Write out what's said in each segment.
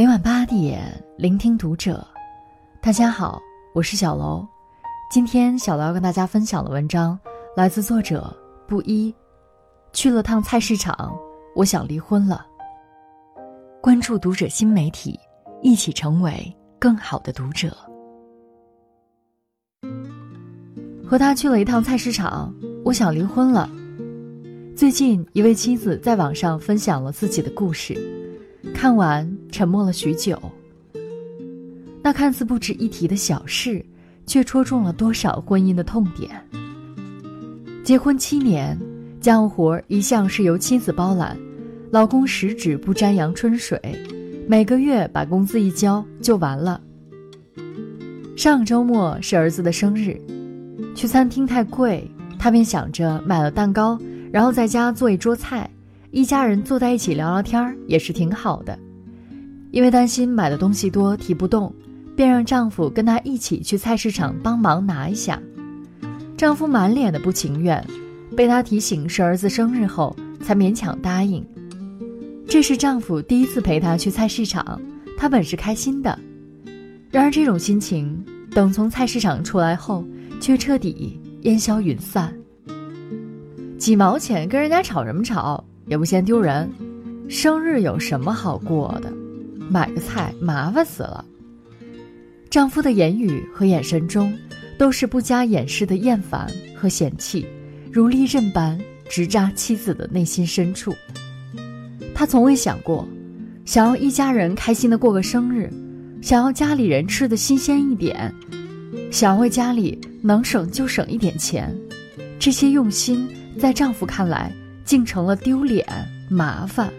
每晚八点，聆听读者。大家好，我是小楼。今天小楼要跟大家分享的文章来自作者布衣。去了趟菜市场，我想离婚了。关注读者新媒体，一起成为更好的读者。和他去了一趟菜市场，我想离婚了。最近，一位妻子在网上分享了自己的故事，看完沉默了许久。那看似不值一提的小事，却戳中了多少婚姻的痛点。结婚七年，家务活一向是由妻子包揽，老公十指不沾阳春水，每个月把工资一交就完了。上周末是儿子的生日。去餐厅太贵，他便想着买了蛋糕，然后在家做一桌菜，一家人坐在一起聊聊天儿也是挺好的。因为担心买的东西多提不动，便让丈夫跟她一起去菜市场帮忙拿一下。丈夫满脸的不情愿，被她提醒是儿子生日后，才勉强答应。这是丈夫第一次陪她去菜市场，她本是开心的，然而这种心情等从菜市场出来后。却彻底烟消云散。几毛钱跟人家吵什么吵，也不嫌丢人。生日有什么好过的？买个菜麻烦死了。丈夫的言语和眼神中，都是不加掩饰的厌烦和嫌弃，如利刃般直扎妻子的内心深处。他从未想过，想要一家人开心的过个生日，想要家里人吃的新鲜一点。想为家里能省就省一点钱，这些用心在丈夫看来竟成了丢脸麻烦。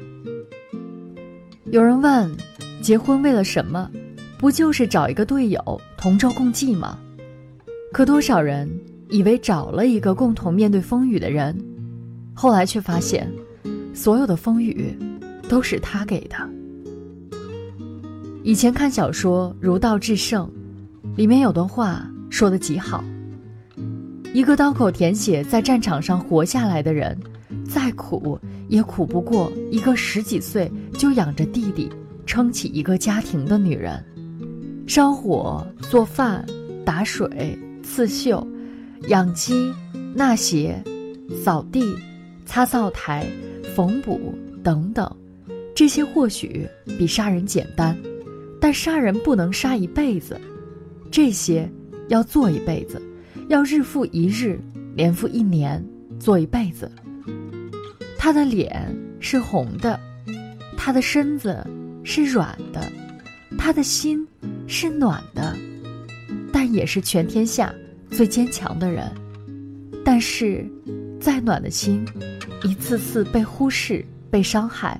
有人问：结婚为了什么？不就是找一个队友同舟共济吗？可多少人以为找了一个共同面对风雨的人，后来却发现，所有的风雨都是他给的。以前看小说《儒道至圣》。里面有段话说的极好：一个刀口舔血在战场上活下来的人，再苦也苦不过一个十几岁就养着弟弟、撑起一个家庭的女人。烧火、做饭、打水、刺绣、养鸡、纳鞋、扫地、擦灶台、缝补等等，这些或许比杀人简单，但杀人不能杀一辈子。这些要做一辈子，要日复一日，年复一年，做一辈子。他的脸是红的，他的身子是软的，他的心是暖的，但也是全天下最坚强的人。但是，再暖的心，一次次被忽视、被伤害，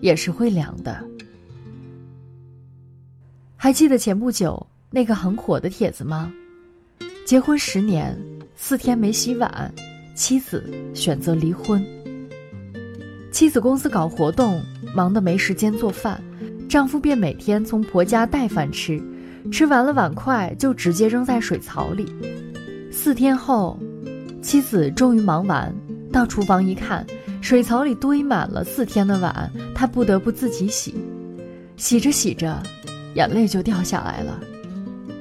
也是会凉的。还记得前不久？那个很火的帖子吗？结婚十年，四天没洗碗，妻子选择离婚。妻子公司搞活动，忙得没时间做饭，丈夫便每天从婆家带饭吃，吃完了碗筷就直接扔在水槽里。四天后，妻子终于忙完，到厨房一看，水槽里堆满了四天的碗，她不得不自己洗。洗着洗着，眼泪就掉下来了。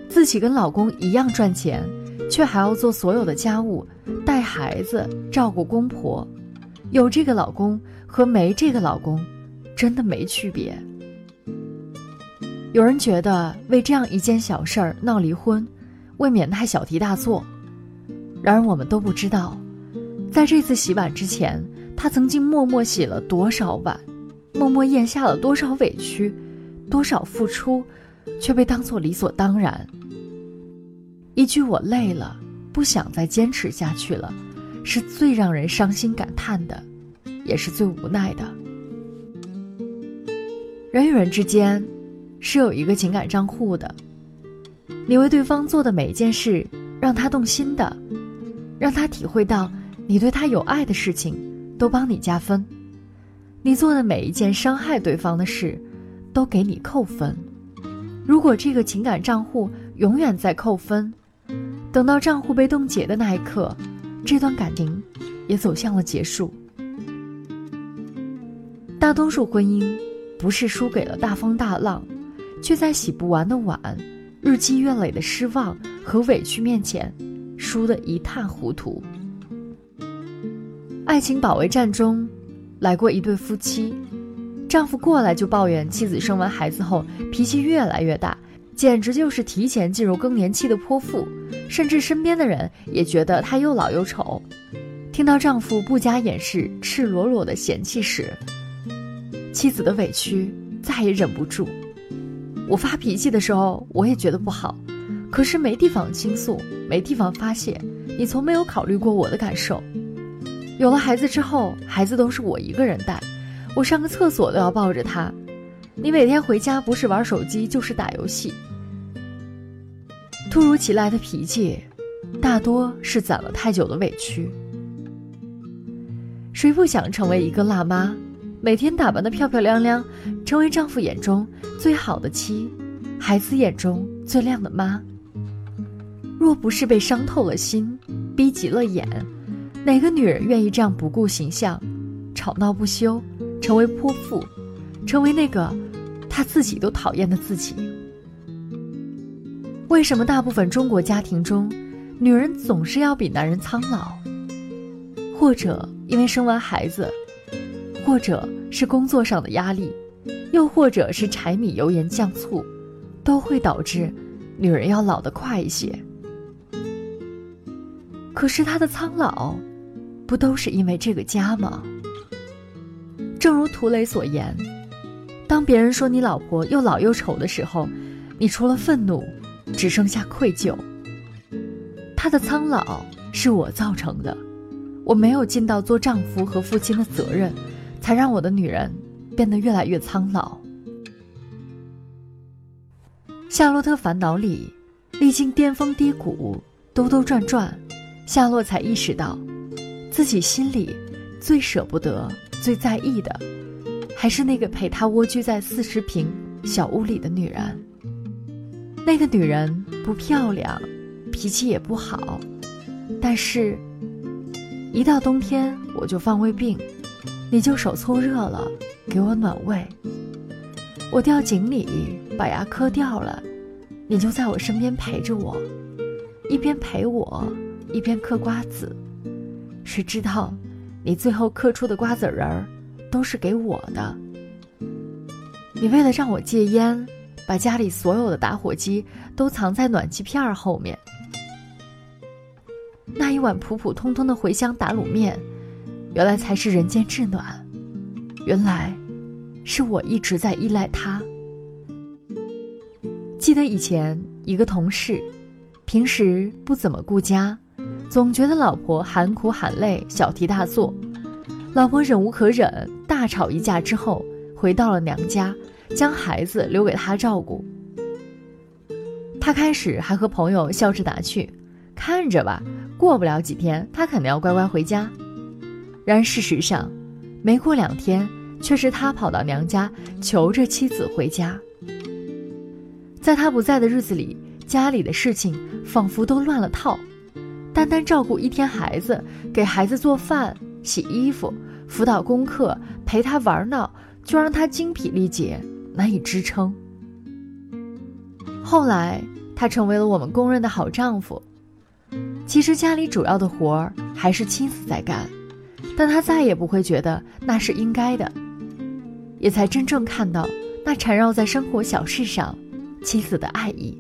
自己跟老公一样赚钱，却还要做所有的家务，带孩子，照顾公婆。有这个老公和没这个老公，真的没区别。有人觉得为这样一件小事儿闹离婚，未免太小题大做。然而我们都不知道，在这次洗碗之前，他曾经默默洗了多少碗，默默咽下了多少委屈，多少付出，却被当作理所当然。一句“我累了，不想再坚持下去了”，是最让人伤心感叹的，也是最无奈的。人与人之间，是有一个情感账户的。你为对方做的每一件事，让他动心的，让他体会到你对他有爱的事情，都帮你加分；你做的每一件伤害对方的事，都给你扣分。如果这个情感账户永远在扣分，等到账户被冻结的那一刻，这段感情也走向了结束。大多数婚姻不是输给了大风大浪，却在洗不完的碗、日积月累的失望和委屈面前，输得一塌糊涂。爱情保卫战中，来过一对夫妻，丈夫过来就抱怨妻子生完孩子后脾气越来越大，简直就是提前进入更年期的泼妇，甚至身边的人也觉得她又老又丑。听到丈夫不加掩饰、赤裸裸的嫌弃时，妻子的委屈再也忍不住。我发脾气的时候，我也觉得不好，可是没地方倾诉，没地方发泄。你从没有考虑过我的感受。有了孩子之后，孩子都是我一个人带，我上个厕所都要抱着他。你每天回家不是玩手机就是打游戏。突如其来的脾气，大多是攒了太久的委屈。谁不想成为一个辣妈，每天打扮的漂漂亮亮，成为丈夫眼中最好的妻，孩子眼中最亮的妈？若不是被伤透了心，逼急了眼，哪个女人愿意这样不顾形象，吵闹不休，成为泼妇，成为那个她自己都讨厌的自己？为什么大部分中国家庭中，女人总是要比男人苍老？或者？因为生完孩子，或者是工作上的压力，又或者是柴米油盐酱醋，都会导致女人要老得快一些。可是她的苍老，不都是因为这个家吗？正如涂磊所言，当别人说你老婆又老又丑的时候，你除了愤怒，只剩下愧疚。她的苍老是我造成的。我没有尽到做丈夫和父亲的责任，才让我的女人变得越来越苍老。《夏洛特烦恼》里，历经巅峰低谷、兜兜转转，夏洛才意识到，自己心里最舍不得、最在意的，还是那个陪他蜗居在四十平小屋里的女人。那个女人不漂亮，脾气也不好，但是。一到冬天，我就犯胃病，你就手搓热了，给我暖胃。我掉井里把牙磕掉了，你就在我身边陪着我，一边陪我，一边嗑瓜子。谁知道，你最后嗑出的瓜子仁儿，都是给我的。你为了让我戒烟，把家里所有的打火机都藏在暖气片后面。那一碗普普通通的茴香打卤面，原来才是人间至暖。原来，是我一直在依赖他。记得以前一个同事，平时不怎么顾家，总觉得老婆喊苦喊累、小题大做。老婆忍无可忍，大吵一架之后，回到了娘家，将孩子留给他照顾。他开始还和朋友笑着打趣：“看着吧。”过不了几天，他肯定要乖乖回家。然而事实上，没过两天，却是他跑到娘家求着妻子回家。在他不在的日子里，家里的事情仿佛都乱了套。单单照顾一天孩子，给孩子做饭、洗衣服、辅导功课、陪他玩闹，就让他精疲力竭，难以支撑。后来，他成为了我们公认的好丈夫。其实家里主要的活儿还是妻子在干，但他再也不会觉得那是应该的，也才真正看到那缠绕在生活小事上妻子的爱意。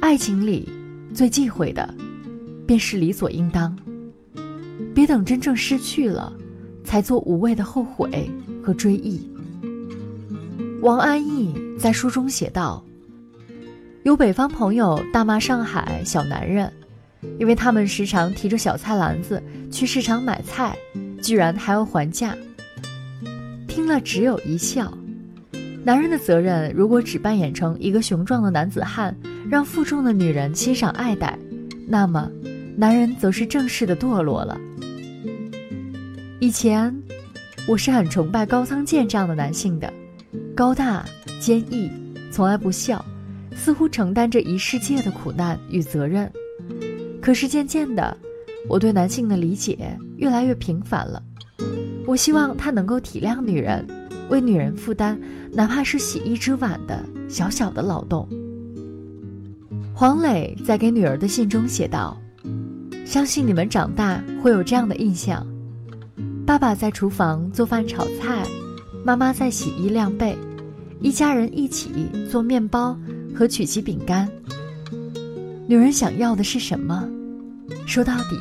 爱情里最忌讳的，便是理所应当。别等真正失去了，才做无谓的后悔和追忆。王安忆在书中写道。有北方朋友大骂上海小男人，因为他们时常提着小菜篮子去市场买菜，居然还要还价。听了只有一笑。男人的责任如果只扮演成一个雄壮的男子汉，让负重的女人欣赏爱戴，那么，男人则是正式的堕落了。以前，我是很崇拜高仓健这样的男性的，高大坚毅，从来不笑。似乎承担着一世界的苦难与责任，可是渐渐的，我对男性的理解越来越平凡了。我希望他能够体谅女人，为女人负担哪怕是洗一只碗的小小的劳动。黄磊在给女儿的信中写道：“相信你们长大会有这样的印象：爸爸在厨房做饭炒菜，妈妈在洗衣晾被，一家人一起做面包和曲奇饼干。女人想要的是什么？说到底，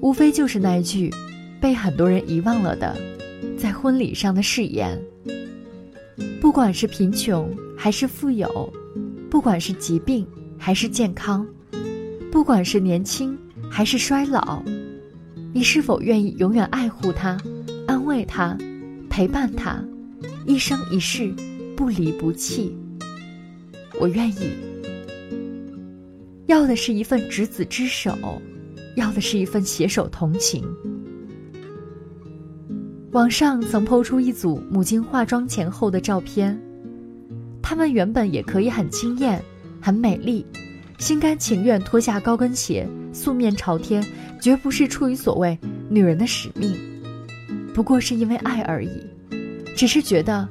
无非就是那句被很多人遗忘了的，在婚礼上的誓言。不管是贫穷还是富有，不管是疾病。”还是健康，不管是年轻还是衰老，你是否愿意永远爱护他、安慰他、陪伴他，一生一世不离不弃？我愿意。要的是一份执子之手，要的是一份携手同行。网上曾抛出一组母亲化妆前后的照片，她们原本也可以很惊艳。很美丽，心甘情愿脱下高跟鞋，素面朝天，绝不是出于所谓女人的使命，不过是因为爱而已，只是觉得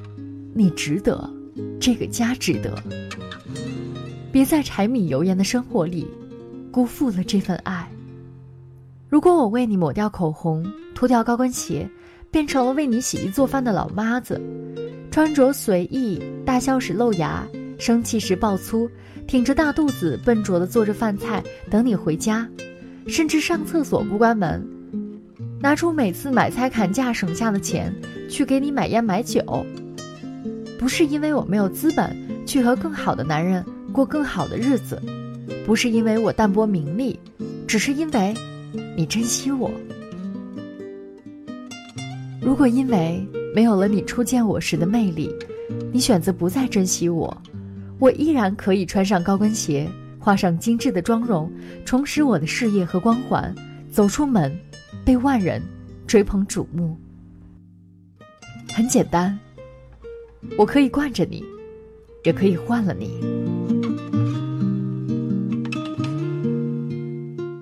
你值得，这个家值得。别在柴米油盐的生活里辜负了这份爱。如果我为你抹掉口红，脱掉高跟鞋，变成了为你洗衣做饭的老妈子，穿着随意，大笑时露牙，生气时爆粗。挺着大肚子，笨拙地做着饭菜等你回家，甚至上厕所不关门，拿出每次买菜砍价省下的钱去给你买烟买酒。不是因为我没有资本去和更好的男人过更好的日子，不是因为我淡泊名利，只是因为你珍惜我。如果因为没有了你初见我时的魅力，你选择不再珍惜我。我依然可以穿上高跟鞋，画上精致的妆容，重拾我的事业和光环，走出门，被万人追捧瞩目。很简单，我可以惯着你，也可以换了你。